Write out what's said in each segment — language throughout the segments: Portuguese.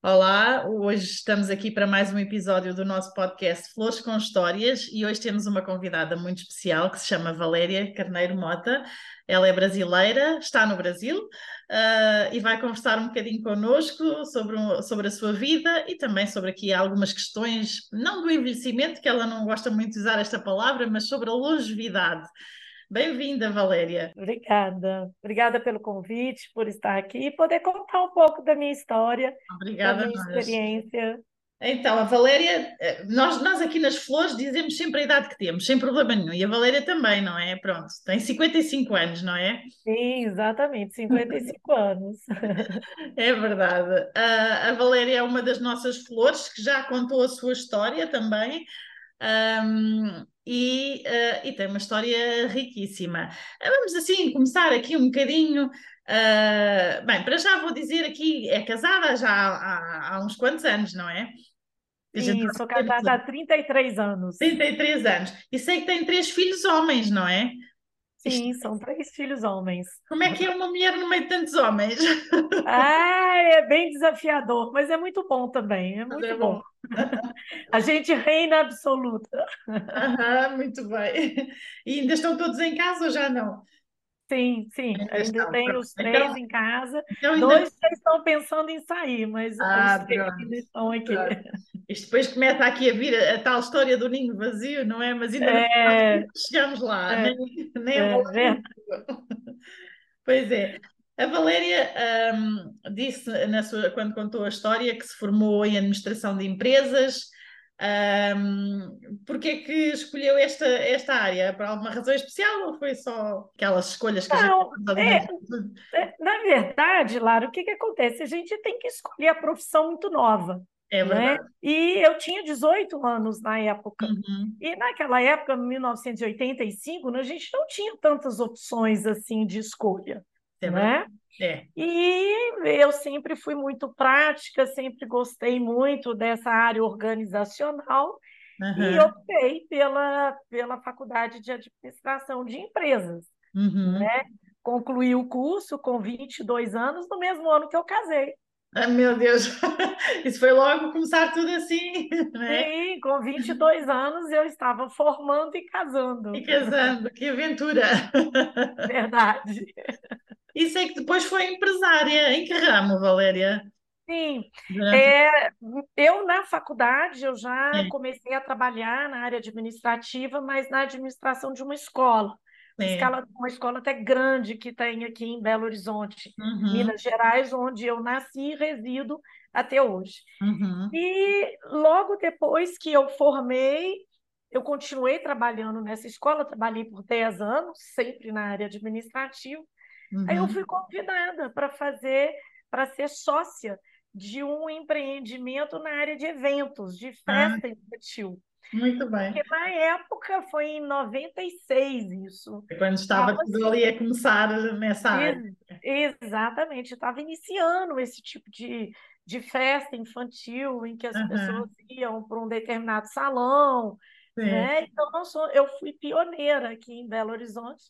Olá, hoje estamos aqui para mais um episódio do nosso podcast Flores com Histórias e hoje temos uma convidada muito especial que se chama Valéria Carneiro Mota. Ela é brasileira, está no Brasil uh, e vai conversar um bocadinho connosco sobre, sobre a sua vida e também sobre aqui algumas questões, não do envelhecimento, que ela não gosta muito de usar esta palavra, mas sobre a longevidade. Bem-vinda, Valéria. Obrigada. Obrigada pelo convite, por estar aqui e poder contar um pouco da minha história, Obrigada, da minha experiência. Então, a Valéria, eh, nós, nós aqui nas flores dizemos sempre a idade que temos, sem problema nenhum. E a Valéria também, não é? Pronto, tem 55 anos, não é? Sim, exatamente, 55 anos. É verdade. A, a Valéria é uma das nossas flores que já contou a sua história também. Um, e, uh, e, tem uma história riquíssima. Vamos assim começar aqui um bocadinho. Uh, bem, para já vou dizer aqui, é casada já há, há uns quantos anos, não é? Sim, sou casada há 33 anos. 33 anos. E sei que tem três filhos homens, não é? Sim, são três filhos homens. Como é que é uma mulher no meio de tantos homens? Ah, é bem desafiador, mas é muito bom também, é muito é bom. bom. A gente reina absoluta. Aham, muito bem. E ainda estão todos em casa ou já não? Sim, sim, ainda, ainda tem os três então, em casa. Então ainda... Dois já estão pensando em sair, mas ah, os três ainda estão aqui. Pronto. Isto depois começa aqui a vir a, a, tal história do ninho vazio, não é? Mas ainda é... não chegamos lá, é... nem, nem é... Pois é. A Valéria um, disse sua, quando contou a história que se formou em administração de empresas. Um, Porquê é que escolheu esta, esta área? Por alguma razão especial ou foi só aquelas escolhas que Não, a gente é, é, Na verdade, Lara, o que, que acontece? A gente tem que escolher a profissão muito nova. É né? E eu tinha 18 anos na época. Uhum. E naquela época, em 1985, a gente não tinha tantas opções assim de escolha. É né? É. E eu sempre fui muito prática, sempre gostei muito dessa área organizacional uhum. e optei pela, pela faculdade de administração de empresas. Uhum. Né? Concluí o curso com 22 anos, no mesmo ano que eu casei. Ah, meu Deus, isso foi logo começar tudo assim, né? Sim, com 22 anos eu estava formando e casando. E casando, que aventura! Verdade. Isso é que depois foi empresária. Em que ramo, Valéria? Sim, é, eu na faculdade eu já comecei a trabalhar na área administrativa, mas na administração de uma escola. Escala, uma escola até grande que tem aqui em Belo Horizonte, uhum. Minas Gerais, onde eu nasci e resido até hoje. Uhum. E logo depois que eu formei, eu continuei trabalhando nessa escola, trabalhei por 10 anos, sempre na área administrativa. Uhum. Aí eu uhum. fui convidada para fazer, para ser sócia de um empreendimento na área de eventos, de ah. festa ah. infantil. Muito bem. Porque na época foi em 96 isso. Quando estava tudo assim, ali a começar nessa área. exatamente, estava iniciando esse tipo de, de festa infantil em que as uhum. pessoas iam para um determinado salão. Né? Então, eu, sou, eu fui pioneira aqui em Belo Horizonte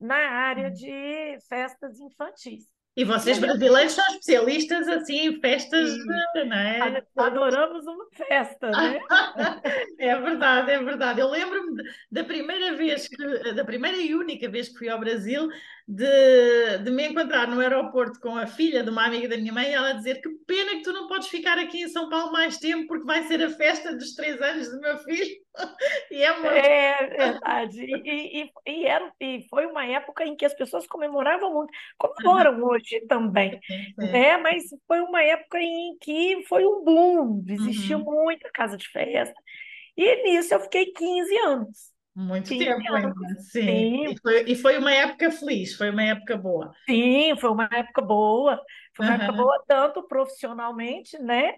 na área de festas infantis. E vocês brasileiros são especialistas assim em festas, não é? Adoramos uma festa, né? é verdade, é verdade. Eu lembro-me da primeira vez que, da primeira e única vez que fui ao Brasil, de, de me encontrar no aeroporto com a filha de uma amiga da minha mãe e ela dizer que pena que tu não podes ficar aqui em São Paulo mais tempo porque vai ser a festa dos três anos do meu filho. e é, uma... é verdade. E, e, e, era, e foi uma época em que as pessoas comemoravam muito, comemoram uhum. hoje também, né? mas foi uma época em que foi um boom, existia uhum. muita casa de festa. E nisso eu fiquei 15 anos. Muito Sim, tempo ainda, sim. sim. E, foi, e, foi, uma época feliz, foi uma época boa. Sim, foi uma época boa. Foi uma uhum. época boa tanto profissionalmente, né?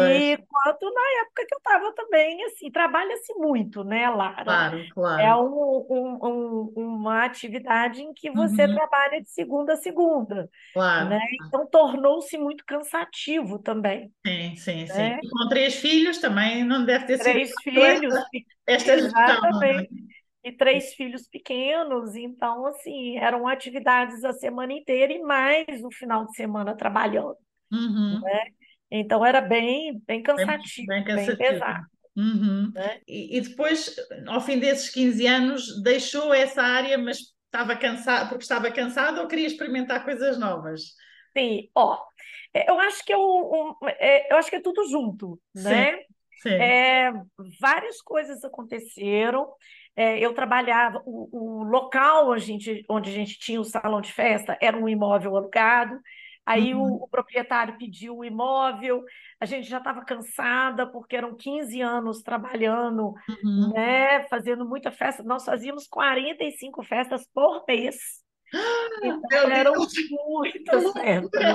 E quanto na época que eu estava também, assim, trabalha-se muito, né, Lara? Claro, claro. É um, um, um, uma atividade em que você uhum. trabalha de segunda a segunda. Claro. Né? Então tornou-se muito cansativo também. Sim, sim, né? sim. E com três filhos também não deve ter três sido. Três filhos. Esta, esta Exatamente. Gestão, e três filhos pequenos, então, assim, eram atividades a semana inteira e mais o final de semana trabalhando, Uhum. né? Então, era bem, bem Bem, cansativo, bem bem cansativo. pesado, Uhum. né? E, e depois, ao fim desses 15 anos, deixou essa área, mas estava cansado, porque estava cansado ou queria experimentar coisas novas? Sim, ó, é, eu acho que eu, um, é, eu acho que é tudo junto, Sim, né? sim. É, várias coisas aconteceram. É, eu trabalhava, o, o local a, gente, onde a gente tinha o salão de festa era um imóvel alugado. Aí o, Uhum. o proprietário pediu o imóvel, a gente já estava cansada, porque eram 15 anos trabalhando, Uhum. né, fazendo muita festa. Nós fazíamos 45 festas por mês. Então Meu eram Deus, muitas festas.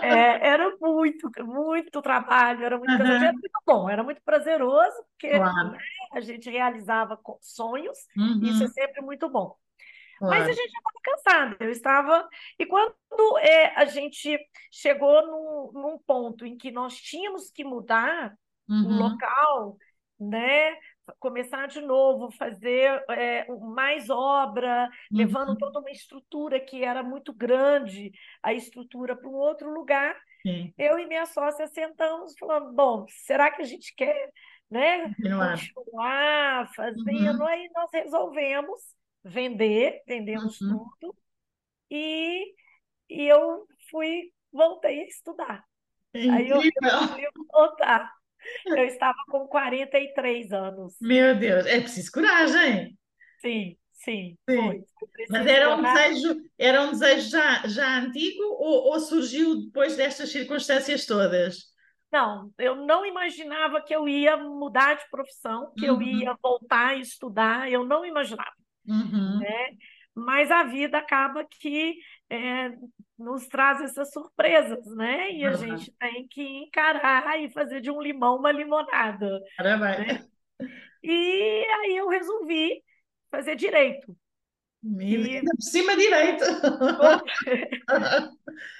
É, era muito, muito trabalho, era muito cansativo, era muito bom, era muito prazeroso, porque Claro. né, a gente realizava sonhos, e isso é Uhum, sempre muito bom. Mas a gente já estava cansada, eu estava. E quando é, a gente chegou num, num ponto em que nós tínhamos que mudar o Uhum, local, né? Começar de novo, fazer é, mais obra, levando uhum, toda uma estrutura que era muito grande, a estrutura para um outro lugar. Sim, Eu e minha sócia sentamos falando, bom, será que a gente quer, né, continuar. continuar fazendo? Uhum, Aí nós resolvemos vender, vendemos uhum. tudo e, e eu fui, voltei a estudar. Aí eu resolvi voltar. Eu estava com 43 anos. Meu Deus, é preciso coragem. Sim, sim, Sim. foi. Mas era um desejo, era um desejo já, já antigo ou, ou surgiu depois destas circunstâncias todas? Não, eu não imaginava que eu ia mudar de profissão, que eu ia Uhum, voltar a estudar, eu não imaginava, uhum, né? Mas a vida acaba que é, nos traz essas surpresas, né? E a gente tem que encarar e fazer de um limão uma limonada, né? E aí eu resolvi fazer direito. E por cima direito.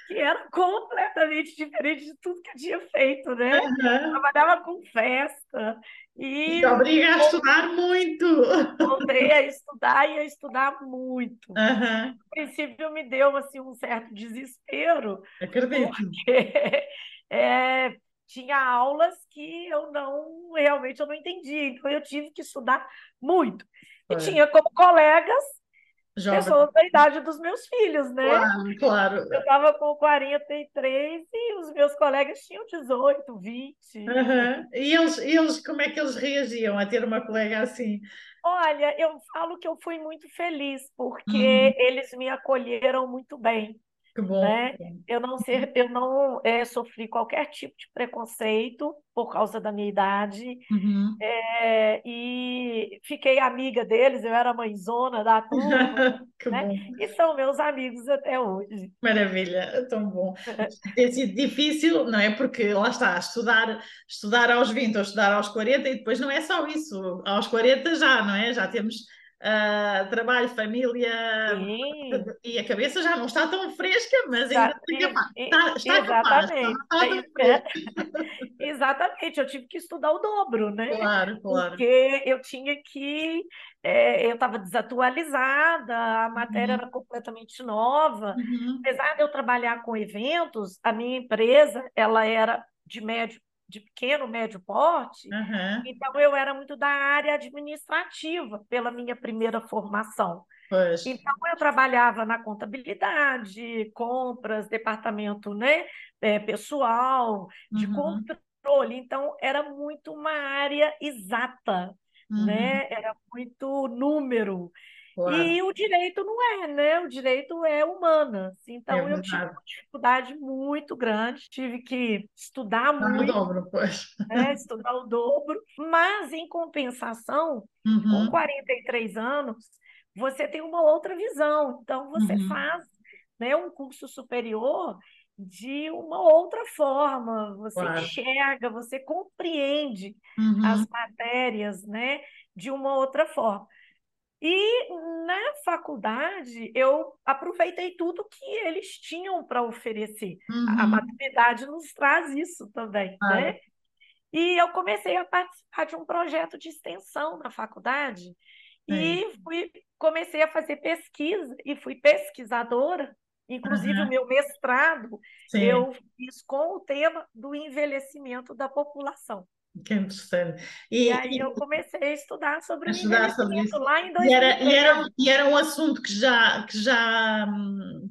que era completamente diferente de tudo que eu tinha feito, né? Aham. Trabalhava com festa e Te obriga a estudar muito. voltei a estudar e a estudar muito. Aham. No princípio me deu assim um certo desespero, Acredito. porque é, tinha aulas que eu não realmente eu não entendia, então eu tive que estudar muito. E Pois. tinha como colegas Jovem, pessoas da idade dos meus filhos, né? claro, claro. Eu estava com 43 e os meus colegas tinham 18, 20. Aham. E eles, eles, como é que eles reagiam a ter uma colega assim? Olha, eu falo que eu fui muito feliz porque Uhum. eles me acolheram muito bem, Que bom. né? Eu não ser, eu não é, sofri qualquer tipo de preconceito por causa da minha idade Uhum. é, e fiquei amiga deles. Eu era mãezona da turma, Que né? bom. E são meus amigos até hoje. Maravilha, é tão bom. Tem sido difícil, não é? Porque lá está, estudar, estudar aos 20 ou estudar aos 40 e depois não é só isso. Aos 40 já, não é? Já temos ah, trabalho, família Sim. e a cabeça já não está tão fresca, mas ainda Exa- assim, e- capaz. Está, está capaz, exatamente. está é. fresca. Exatamente, eu tive que estudar o dobro, né? Claro, claro. Porque eu tinha que. é, eu estava desatualizada, a matéria Uhum, era completamente nova. uhum, Apesar de eu trabalhar com eventos, a minha empresa ela era de médio, de pequeno, médio porte, aham, então eu era muito da área administrativa pela minha primeira formação. Pois. Então, eu trabalhava na contabilidade, compras, departamento, né, é, pessoal, de Uhum, controle. Então, era muito uma área exata, uhum, né? Era muito número. Claro, E o direito não é, né? O direito é humanas. é Então, eu tive uma dificuldade muito grande, tive que estudar muito, dobro, pois. né? Estudar o dobro, mas, em compensação, com Uhum, 43 anos, você tem uma outra visão. Então, você uhum, faz, né, um curso superior de uma outra forma. Você claro. enxerga, você compreende as Uhum, matérias, né, de uma outra forma. E na faculdade, eu aproveitei tudo que eles tinham para oferecer. A a uhum, maturidade nos traz isso também, claro. né? E eu comecei a participar de um projeto de extensão na faculdade, E fui, comecei a fazer pesquisa e fui pesquisadora. Inclusive, uhum. o meu mestrado Sim. eu fiz com o tema do envelhecimento da população. Que interessante. E, e aí eu comecei a estudar sobre a estudar sobre isso. lá em 2013. E era, e, era, e era um assunto que já, que já,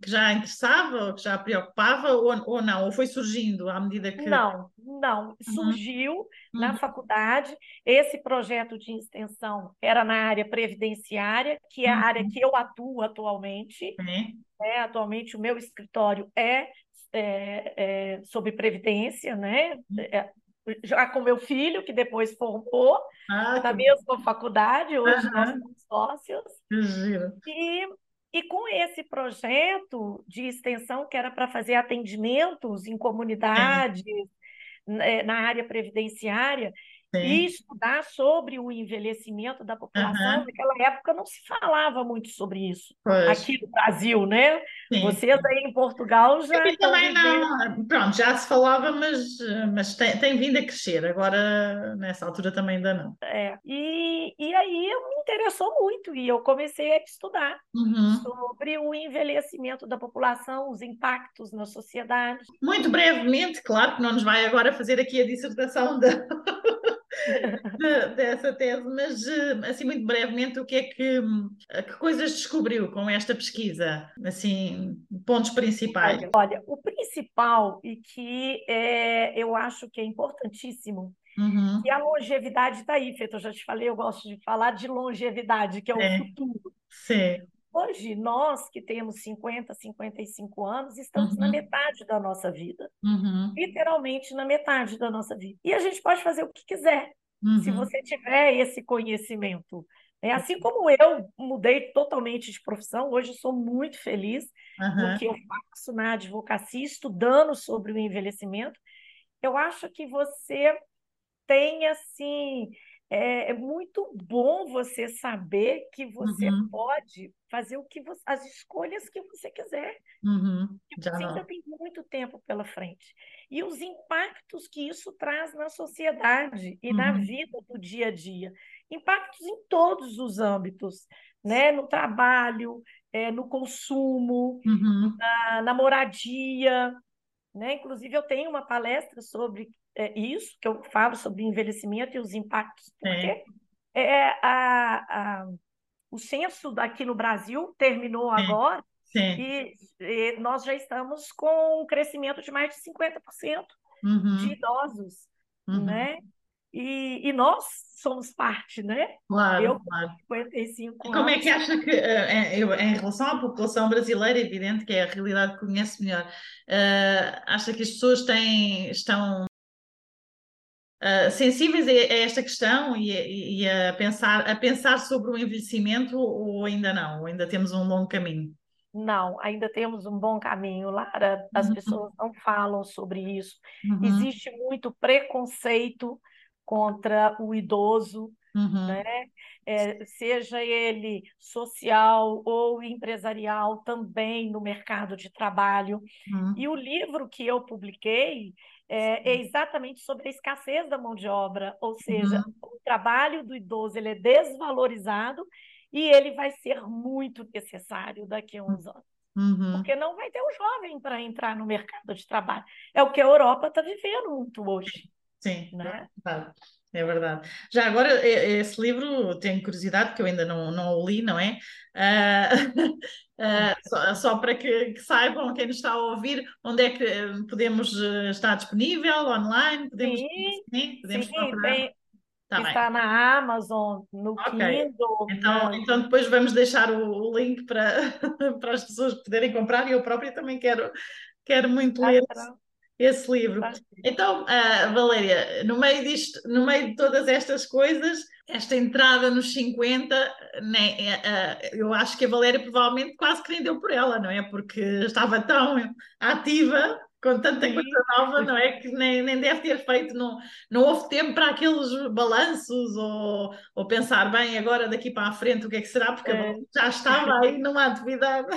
que já interessava, que já preocupava, ou, ou não? Ou foi surgindo à medida que... Não, não. Uhum. Surgiu uhum. na faculdade. Esse projeto de extensão era na área previdenciária, que é a área uhum. que eu atuo atualmente. É, atualmente o meu escritório é é, é, sobre previdência, né? Já com meu filho, que depois formou ah, na mesma faculdade, hoje nós somos sócios. E, e com esse projeto de extensão, que era para fazer atendimentos em comunidades, é. na área previdenciária, Sim. e estudar sobre o envelhecimento da população. Uhum. Naquela época não se falava muito sobre isso pois. aqui no Brasil, né? Sim. Vocês aí em Portugal já. Aqui também não. Pronto, já se falava, mas, mas tem, tem vindo a crescer. Agora, nessa altura, também ainda não. É. E, e aí me interessou muito e eu comecei a estudar uhum. sobre o envelhecimento da população, os impactos na sociedade. Muito brevemente, claro que não nos vai agora fazer aqui a dissertação da. De, dessa tese, mas eh, assim muito brevemente o que é que, eh, que coisas descobriu com esta pesquisa, assim pontos principais. Olha, olha o principal e que é, eu acho que é importantíssimo Uhum. E a longevidade está aí, Feito. Eu já te falei, eu gosto de falar de longevidade, que é o é. futuro. Sim. Hoje, nós que temos 50, 55 anos, estamos uhum. na metade da nossa vida. Uhum. Literalmente na metade da nossa vida. E a gente pode fazer o que quiser, uhum. se você tiver esse conhecimento. É assim como eu mudei totalmente de profissão, hoje sou muito feliz no que eu faço na advocacia, estudando sobre o envelhecimento. Eu acho que você tem assim é, é, muito bom você saber que você uhum. pode fazer o que você, as escolhas que você quiser. Uhum. você ainda tem muito tempo pela frente. E os impactos que isso traz na sociedade e uhum. na vida do dia a dia. Impactos em todos os âmbitos, né? no trabalho, é, no consumo, uhum. na, na moradia. Né? Inclusive, eu tenho uma palestra sobre é, isso, que eu falo sobre envelhecimento e os impactos, porque é. é a, a, o censo daqui no Brasil terminou Sim. agora e, e, nós já estamos com um crescimento de mais de 50% uhum. de idosos, uhum. né? E, e, nós somos parte, né? Claro, eu, claro. 55 e como é que acha que, eh, em relação à população brasileira, é evidente que é a realidade que conhece melhor, uh, acha que as pessoas têm, estão Uh, sensíveis a, a, esta questão e, e, a, pensar, a pensar sobre o envelhecimento ou ainda não? Ou ainda temos um longo caminho? Não, ainda temos um bom caminho, Lara. As uhum. pessoas não falam sobre isso. Uhum. Existe muito preconceito contra o idoso, uhum. né? É, seja ele social ou empresarial, também no mercado de trabalho. Uhum. E o livro que eu publiquei é, é, exatamente sobre a escassez da mão de obra, ou seja, uhum. o trabalho do idoso ele é desvalorizado e ele vai ser muito necessário daqui a uns anos. Uhum. Porque não vai ter um jovem para entrar no mercado de trabalho. É o que a Europa está vivendo muito hoje. Sim, né? É verdade. Já agora, esse livro, tenho curiosidade, porque eu ainda não, não o li, não é? Uh, uh, só, só, para que, que, saibam, quem nos está a ouvir, onde é que podemos eh, estar disponível, online? Podemos, sim, sim, podemos sim, tem, tá está bem. na Amazon, no okay. Kindle. Então, então depois vamos deixar o, o link para, para as pessoas poderem comprar e eu própria também quero, quero muito ler esse livro. Então, uh, Valéria, no meio disto, no meio de todas estas coisas, esta entrada nos 50, né, uh, eu acho que a Valéria provavelmente quase que nem deu por ela, não é? Porque estava tão ativa com tanta coisa nova, não é? Que nem, nem deve ter feito, não, não houve tempo para aqueles balanços ou, ou pensar, bem, agora daqui para a frente o que é que será, porque é. já estava aí numa atividade.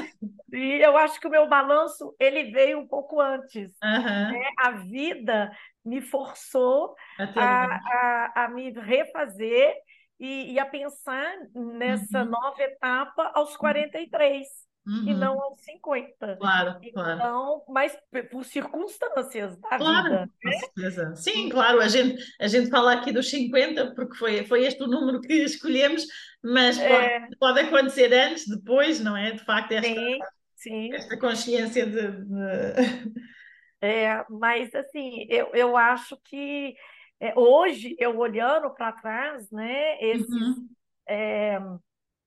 E eu acho que o meu balanço ele veio um pouco antes. Uhum. Né? A vida me forçou a, a, a, me refazer e, e a pensar nessa uhum. nova etapa aos 43 uhum. e não aos 50. Claro, então, claro. Mas por circunstâncias da claro, vida. Com né? Sim, claro, a gente, a gente fala aqui dos 50 porque foi, foi este o número que escolhemos, mas é... pode, pode acontecer antes, depois, não é? De facto, esta, sim, sim. esta consciência de... de... É, mas assim, eu, eu acho que é, hoje, eu olhando para trás, né, esses uhum.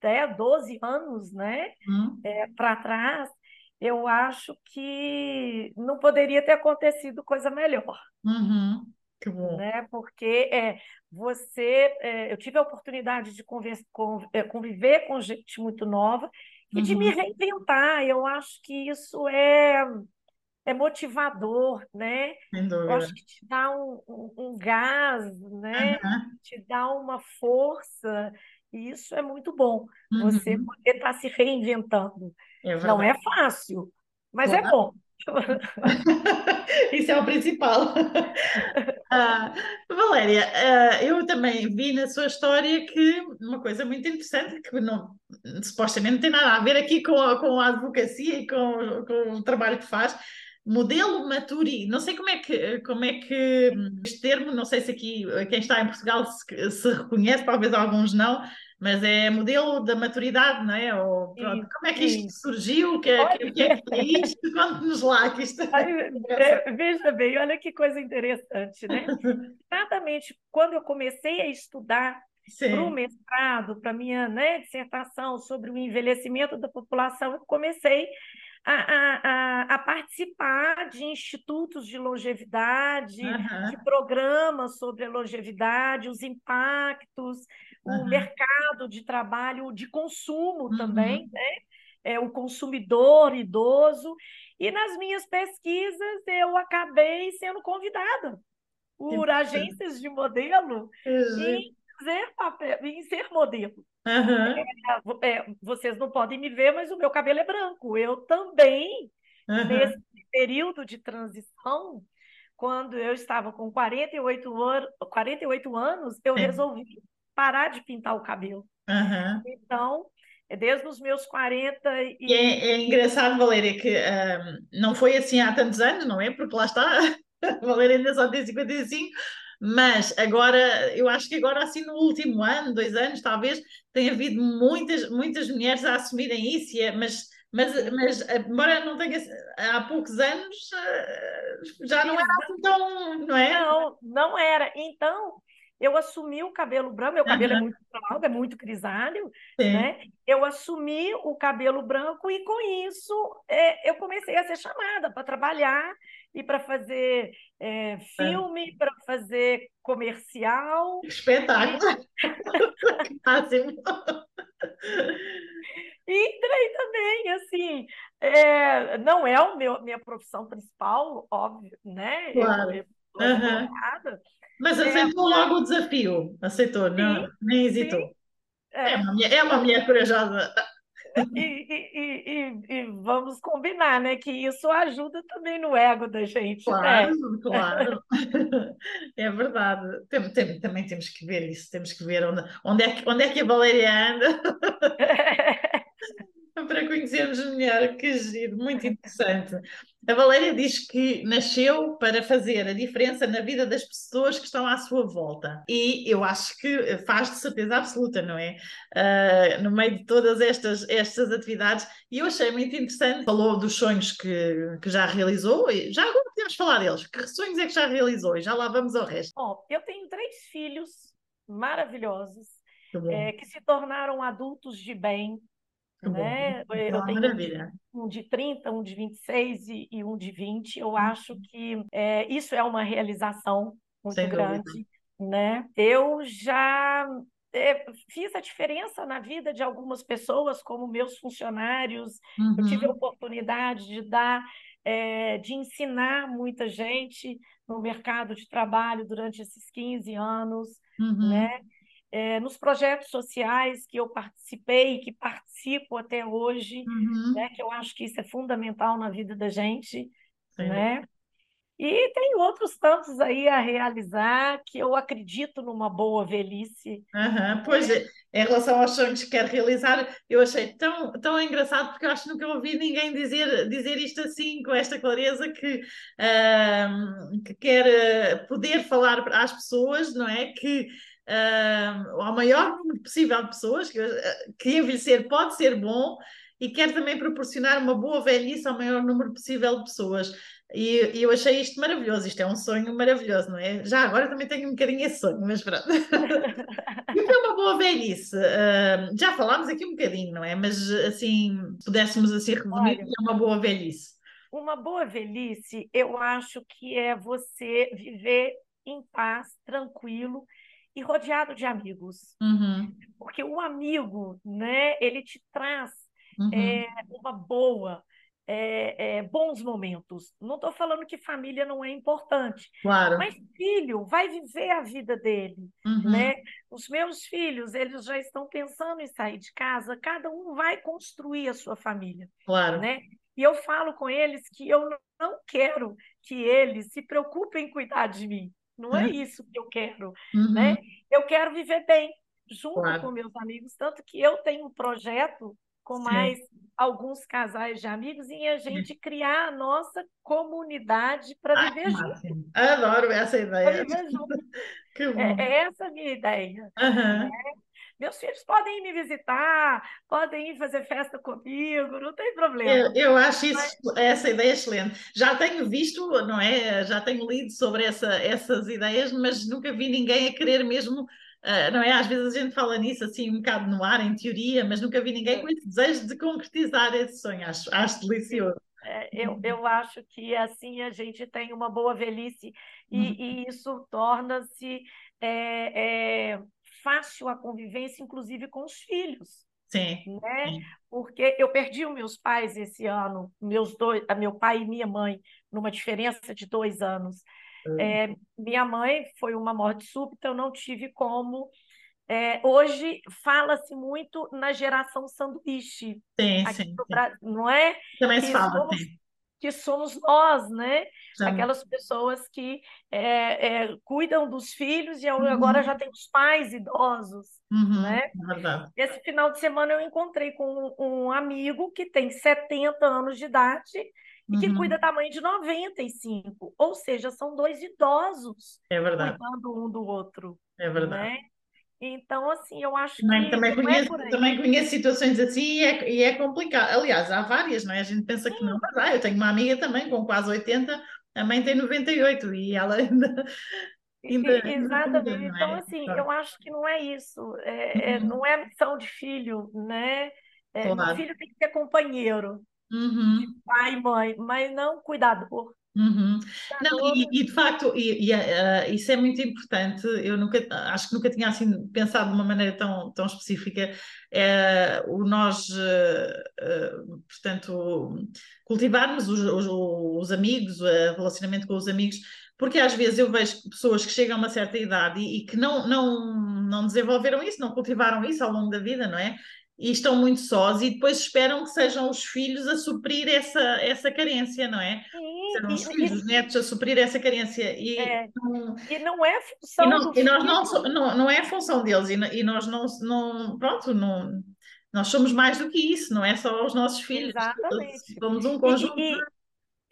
É, até 12 anos né, uhum. é, para trás, eu acho que não poderia ter acontecido coisa melhor. Uhum. Que bom. Né? Porque é, você, é, eu tive a oportunidade de conviver, é, conviver com gente muito nova e de me uhum. reinventar. Eu acho que isso é é motivador, né? Eu acho que te dá um, um, um gás, né? Uhum. Te dá uma força, e isso é muito bom. Uhum. Você poder estar tá se reinventando. É Não é fácil, mas é claro. é bom. Isso é o principal. Uh, Valéria, uh, eu também vi na sua história que uma coisa muito interessante que não, supostamente não tem nada a ver aqui com a, com a advocacia e com, com o trabalho que faz, modelo Maturi, não sei como é que, como é que este termo, não sei se aqui quem está em Portugal se, se reconhece, talvez alguns não, mas é modelo da maturidade, não é? Ou, pronto, como é que isto surgiu? O que, é, que, que, é, que é isto? Conte-nos lá. Que isto... É, veja bem, olha que coisa interessante, né? Exatamente quando eu comecei a estudar para o mestrado, para a minha né, dissertação sobre o envelhecimento da população, eu comecei a, a, a, participar de institutos de longevidade, uhum. de programas sobre a longevidade, os impactos, uhum. o mercado de trabalho de consumo uhum. também, né? É, o consumidor idoso. E nas minhas pesquisas eu acabei sendo convidada por agências de modelo em fazer papel, em ser modelo. Uhum. É, é, vocês não podem me ver, mas o meu cabelo é branco. Eu também, uhum. nesse período de transição, quando eu estava com 48, an 48 anos, eu é. resolvi parar de pintar o cabelo. Uhum. Então, é desde os meus 40 e... e é, é, engraçado, Valéria, que um, não foi assim há tantos anos, não é? Porque lá está, a Valéria ainda só tem 55, mas agora, eu acho que agora, assim, no último ano, dois anos, talvez, tem havido muitas, muitas mulheres a assumirem isso, é, mas, mas, mas, embora não tenha, há poucos anos, eh, já não era assim tão, não é? Não, não era. Então, eu assumi o cabelo branco, meu cabelo uhum. é muito branco, é muito grisalho, né? Eu assumi o cabelo branco e com isso é, eu comecei a ser chamada para trabalhar e para fazer é, filme, é. para fazer comercial. Espetáculo! E entrei também, assim, é, não é meu, minha profissão principal, óbvio, né? Claro. Eu, eu uhum. Mas é, aceitou é, logo o desafio, aceitou, sim, não, nem hesitou. É, é, uma, é uma mulher corajosa. E, e, e, e, vamos combinar, né? Que isso ajuda também no ego da gente. Claro, né? claro. É verdade. Tem, tem, também temos que ver isso, temos que ver onde, onde, é, que, onde é que a Valéria anda. para conhecermos melhor, que giro, muito interessante. A Valéria diz que nasceu para fazer a diferença na vida das pessoas que estão à sua volta. E eu acho que faz de certeza absoluta, não é? Uh, no meio de todas estas, estas atividades. E eu achei muito interessante. Falou dos sonhos que, que já realizou. E já agora podemos falar deles. Que sonhos é que já realizou? E já lá vamos ao resto. Bom, eu tenho três filhos maravilhosos. É, que se tornaram adultos de bem, né? Eu então, tenho maravilha. um de 30, um de 26 e, e um de 20. Eu uhum. acho que é, isso é uma realização muito Sem grande. Dúvida. Né? Eu já é, fiz a diferença na vida de algumas pessoas, como meus funcionários. Uhum. Eu tive a oportunidade de dar, é, de ensinar muita gente no mercado de trabalho durante esses 15 anos, uhum. né? É, nos projetos sociais que eu participei, que participo até hoje, uhum. né, que eu acho que isso é fundamental na vida da gente, Sim. né? E tem outros tantos aí a realizar que eu acredito numa boa velhice. Uhum, pois, é. em relação aos sonhos que quer realizar, eu achei tão, tão engraçado porque eu acho que nunca ouvi ninguém dizer, dizer isto assim, com esta clareza, que, uh, que quer eh, poder falar às pessoas, não é? Que uh, ao maior número possível de pessoas, que, eh, que envelhecer pode ser bom e quer também proporcionar uma boa velhice ao maior número possível de pessoas. E, e, eu achei isto maravilhoso, isto é um sonho maravilhoso, não é? Já agora também tenho um bocadinho esse sonho, mas pronto. e é uma boa velhice. Uh, já falámos aqui um bocadinho, não é? Mas assim, pudéssemos assim resumir, Olha, é uma boa velhice. Uma boa velhice, eu acho que é você viver em paz, tranquilo e rodeado de amigos. Uhum. Porque o amigo, né, ele te traz uhum. é, uma boa é, é, bons momentos. Não estou falando que família não é importante, claro. mas filho vai viver a vida dele, uhum. né? Os meus filhos, eles já estão pensando em sair de casa, cada um vai construir a sua família, claro. né? E eu falo com eles que eu não quero que eles se preocupem em cuidar de mim. Não é uhum. isso que eu quero, uhum. né? Eu quero viver bem junto claro. com meus amigos, tanto que eu tenho um projeto com Sim. mais alguns casais de amigos e a gente criar a nossa comunidade para viver junto. Adoro essa ideia. viver junto. é, é, essa a minha ideia. Uhum. Né? Meus filhos podem ir me visitar, podem ir fazer festa comigo, não tem problema. Eu, eu acho isso, Mas... essa ideia excelente. Já tenho visto, não é? Já tenho lido sobre essa, essas ideias, mas nunca vi ninguém a querer mesmo Uh, não é? Às vezes a gente fala nisso assim um bocado no ar, em teoria, mas nunca vi ninguém com esse desejo de concretizar esse sonho. Acho, acho delicioso. É, eu, eu acho que assim a gente tem uma boa velhice e, uhum. e isso torna-se é, é, fácil a convivência, inclusive com os filhos. Sim, né? Sim. Porque eu perdi os meus pais esse ano, meus dois, meu pai e minha mãe, numa diferença de dois anos. É, minha mãe foi uma morte súbita, eu não tive como. É, hoje fala-se muito na geração sanduíche. Sim, sim, Brasil, não é? Também se fala, somos, Que somos nós, né? Aquelas pessoas que é, é, cuidam dos filhos e uhum. agora já tem os pais idosos, uhum, né? É Esse final de semana eu encontrei com um amigo que tem 70 anos de idade e que uhum. cuida da mãe de 95. Ou seja, são dois idosos é verdade. cuidando um do outro. É verdade. Né? Então, assim, eu acho também, que. Também é conheço, é também conheço situações assim e é, e é complicado. Aliás, há várias, não é? A gente pensa Sim. que não, mas ah, eu tenho uma amiga também com quase 80, a mãe tem 98 e ela ainda. ainda Exatamente. Ainda, é? então, assim, eu acho que não é isso. É, uhum. não é missão de filho, né? É, claro. Filho tem que ser companheiro uhum. de pai e mãe, mas não cuidador. Uhum. Não, e, e, de facto, e, e uh, isso é muito importante. Eu nunca, acho que nunca tinha assim pensado de uma maneira tão, tão específica. É, o nós, uh, uh, portanto, cultivarmos os, os, os amigos, o relacionamento com os amigos, porque às vezes eu vejo pessoas que chegam a uma certa idade e, e que não, não, não desenvolveram isso, não cultivaram isso ao longo da vida, não é? E estão muito sós e depois esperam que sejam os filhos a suprir essa, essa carência, não é? Serão os filhos, os netos a suprir essa carência. E, é, não, e não é função e, não, e nós não, não, não é função deles e, e nós não, não, pronto, não, nós somos mais do que isso, não é só os nossos filhos. Exatamente. Somos um conjunto. E,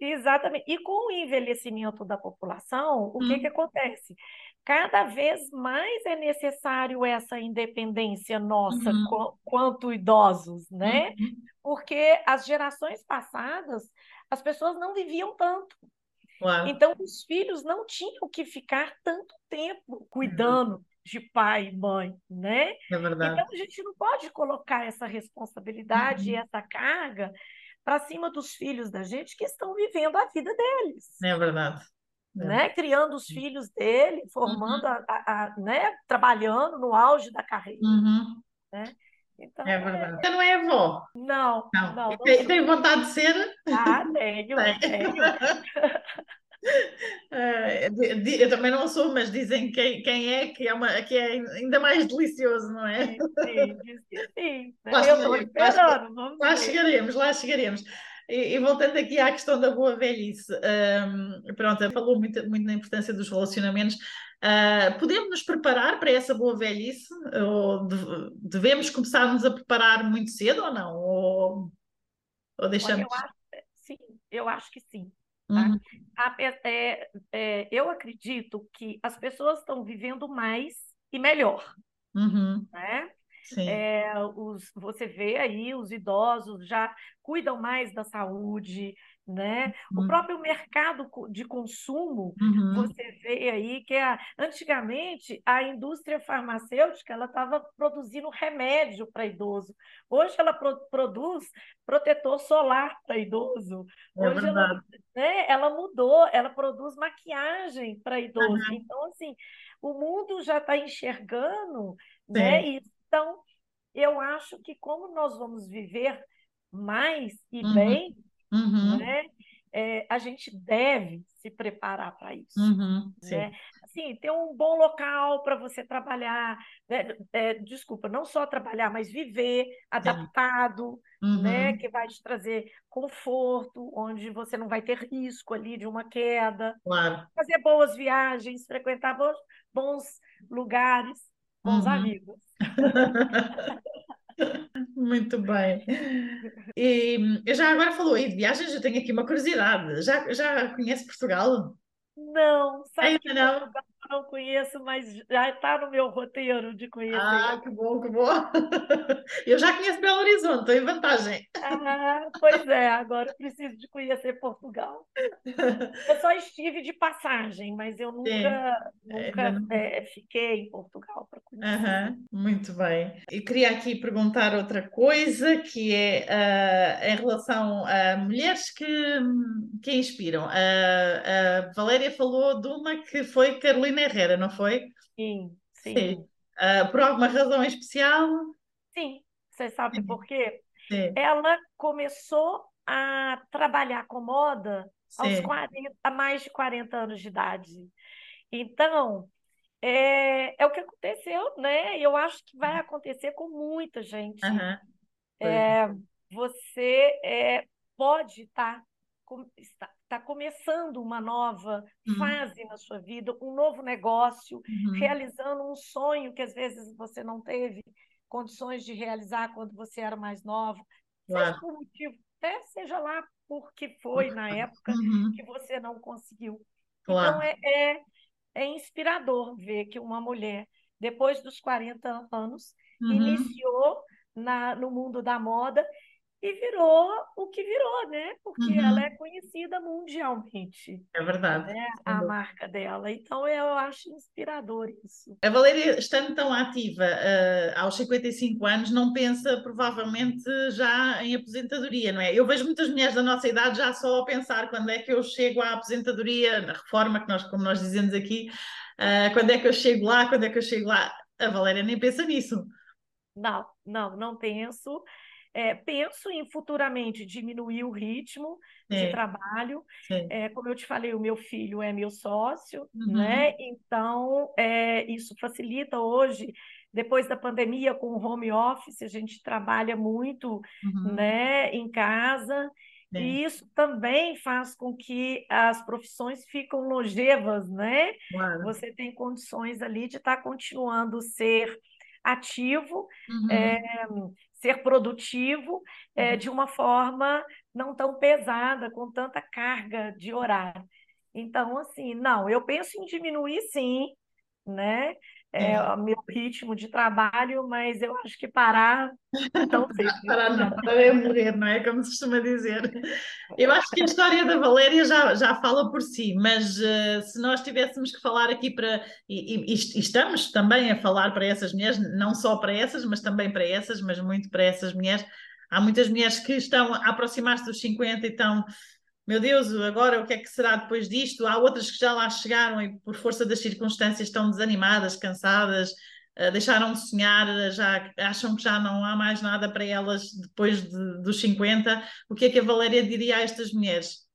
exatamente. E com o envelhecimento da população, o hum. que, que acontece? cada vez mais é necessário essa independência nossa uhum. quanto idosos, né? Uhum. Porque as gerações passadas, as pessoas não viviam tanto. Claro. Então, os filhos não tinham que ficar tanto tempo cuidando uhum. de pai e mãe, né? É verdade. Então, a gente não pode colocar essa responsabilidade e uhum. essa carga para cima dos filhos da gente que estão vivendo a vida deles. É verdade. É. Né? criando os filhos dele, formando, uhum. a, a, né? trabalhando no auge da carreira. Uhum. Né? Então, é verdade. Você não é avó? Não. não. não, não tem, tem, vontade de ser? Ah, tenho, tenho. É, eu também não sou, mas dizem quem, quem é que é, uma, que é ainda mais delicioso, não é? Sim, sim, sim. Lá esperando. Lá, lá chegaremos, lá chegaremos. E, e, voltando aqui à questão da boa velhice, um, pronto, falou muito, muito na importância dos relacionamentos. Uh, podemos nos preparar para essa boa velhice? Ou devemos começar-nos a preparar muito cedo ou não? Ou, ou deixamos... Olha, eu acho, sim, eu acho que sim. Tá? Uhum. É, é, eu acredito que as pessoas estão vivendo mais e melhor. Uhum. Né? É, os, você vê aí os idosos já cuidam mais da saúde, né? Uhum. O próprio mercado de consumo, uhum. você vê aí que a, antigamente a indústria farmacêutica ela estava produzindo remédio para idoso. Hoje ela pro, produz protetor solar para idoso. É Hoje ela, né, ela mudou, ela produz maquiagem para idoso. Uhum. Então, assim, o mundo já está enxergando, né? E então, eu acho que como nós vamos viver mais e uhum. bem, uhum. Né, é, a gente deve se preparar para isso. Uhum. Né? Assim, ter um bom local para você trabalhar, né? é, desculpa, não só trabalhar, mas viver adaptado, né? Uhum. que vai te trazer conforto, onde você não vai ter risco ali de uma queda. Claro. Fazer boas viagens, frequentar bons, bons lugares, bons uhum. amigos. Muito bem. E eu já agora falou aí de viagens, eu tenho aqui uma curiosidade. Já, já conhece Portugal? Não, sabe Ainda que não? Portugal não conheço, mas já está no meu roteiro de conhecer. Ah, que bom, que bom. Eu já conheço Belo Horizonte, estou em vantagem. Ah, pois é, agora preciso de conhecer Portugal. Eu só estive de passagem, mas eu nunca, nunca não... é, fiquei em Portugal para conhecer. Uhum, muito bem. Eu queria aqui perguntar outra coisa, que é uh, em relação a mulheres que, que inspiram. Uh, a Valéria falou de uma que foi Carolina Herrera, não foi? Sim, sim. sim. Uh, por alguma razão especial? Sim, você sabe sim. por quê? Sim. Ela começou a trabalhar com moda aos 40, a mais de 40 anos de idade. Então, é, é o que aconteceu, né? Eu acho que vai acontecer com muita gente. Uhum. É, você é, pode tá, estar, está começando uma nova uhum. fase na sua vida, um novo negócio, uhum. realizando um sonho que às vezes você não teve condições de realizar quando você era mais nova, claro. seja por motivo, até seja lá porque foi na época uhum. que você não conseguiu. Claro. Então é, é, é, inspirador ver que uma mulher, depois dos 40 anos, uhum. iniciou na, no mundo da moda e virou o que virou, né? Porque uhum. ela é conhecida mundialmente. É verdade. Né? A marca dela. Então eu acho inspirador isso. A Valéria, estando tão ativa uh, aos 55 anos, não pensa provavelmente já em aposentadoria, não é? Eu vejo muitas mulheres da nossa idade já só a pensar quando é que eu chego à aposentadoria, na reforma, que nós, como nós dizemos aqui, uh, quando é que eu chego lá, quando é que eu chego lá. A Valéria nem pensa nisso. Não, não, não penso. É, penso em futuramente diminuir o ritmo Sim. de trabalho. É, como eu te falei, o meu filho é meu sócio, uhum. né? Então, é, isso facilita hoje, depois da pandemia, com o home office, a gente trabalha muito uhum. né, em casa. E isso também faz com que as profissões ficam longevas, né? Claro. Você tem condições ali de estar tá continuando a ser ativo, uhum. é, ser produtivo é, de uma forma não tão pesada, com tanta carga de horário. Então, assim, não, eu penso em diminuir sim, né? É, é. o meu ritmo de trabalho, mas eu acho que parar não sei. parar não, parar é morrer, não é? Como se costuma dizer. Eu acho que a história da Valéria já, já fala por si, mas uh, se nós tivéssemos que falar aqui para. E, e, e, estamos também a falar para essas mulheres, não só para essas, mas também para essas, mas muito para essas mulheres. Há muitas mulheres que estão a aproximar-se dos 50 e estão meu Deus, agora o que é que será depois disto? Há outras que já lá chegaram e, por força das circunstâncias, estão desanimadas, cansadas, uh, deixaram de sonhar, já acham que já não há mais nada para elas depois de, dos 50. O que é que a Valéria diria a estas mulheres?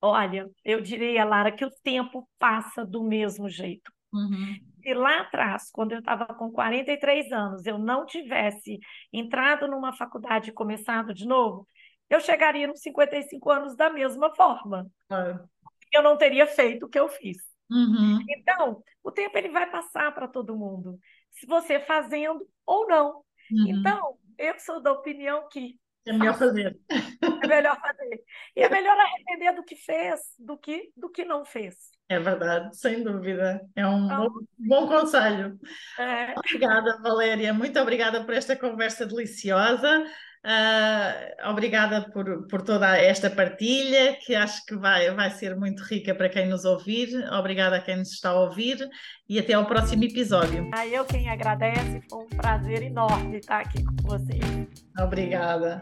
Olha, eu diria, Lara, que o tempo passa do mesmo jeito. Uhum. Se lá atrás, quando eu estava com 43 anos, eu não tivesse entrado numa faculdade e começado de novo, eu chegaria nos 55 anos da mesma forma. Eu não teria feito o que eu fiz. Uhum. Então, o tempo ele vai passar para todo mundo, se você fazendo ou não. Uhum. Então, eu sou da opinião que é melhor fazer. É melhor fazer. E é melhor arrepender do que fez do que do que não fez. É verdade, sem dúvida. É um então, bom, bom conselho. É... Obrigada, Valéria. Muito obrigada por esta conversa deliciosa. Uh, obrigada por, por toda esta partilha, que acho que vai, vai ser muito rica para quem nos ouvir. Obrigada a quem nos está a ouvir e até ao próximo episódio. Ah, eu quem agradece, foi um prazer enorme estar aqui com vocês. Obrigada.